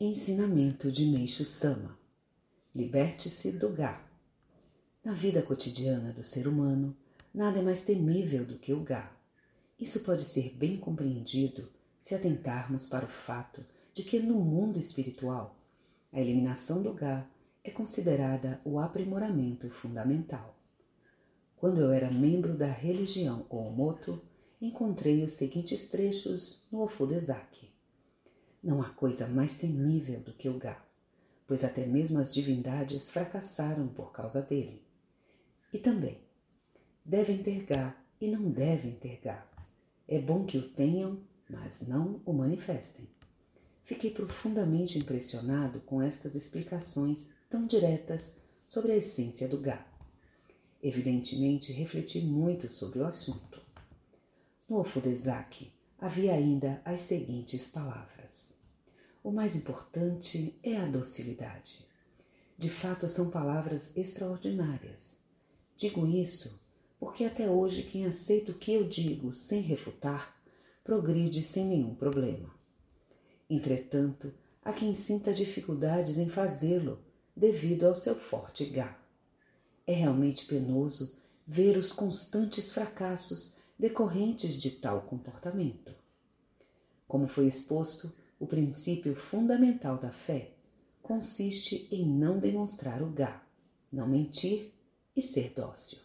Ensinamento de Meixo Sama Liberte-se do Gá. Na vida cotidiana do ser humano, nada é mais temível do que o Gá. Isso pode ser bem compreendido se atentarmos para o fato de que no mundo espiritual, a eliminação do Gá é considerada o aprimoramento fundamental. Quando eu era membro da religião Oomoto, encontrei os seguintes trechos no Ofudezaki. Não há coisa mais temível do que o Gá, pois até mesmo as divindades fracassaram por causa dele. E também, devem ter Gá e não devem ter Gá. É bom que o tenham, mas não o manifestem. Fiquei profundamente impressionado com estas explicações tão diretas sobre a essência do Gá. Evidentemente, refleti muito sobre o assunto. No Ofudezaki, havia ainda as seguintes palavras: O mais importante é a docilidade. De fato, são palavras extraordinárias. Digo isso porque até hoje quem aceita o que eu digo sem refutar progride sem nenhum problema. Entretanto, há quem sinta dificuldades em fazê-lo devido ao seu forte gá. É realmente penoso ver os constantes fracassos decorrentes de tal comportamento. Como foi exposto, o princípio fundamental da fé consiste em não demonstrar o gá, não mentir e ser dócil.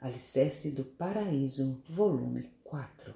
Alicerce do Paraíso, volume 4.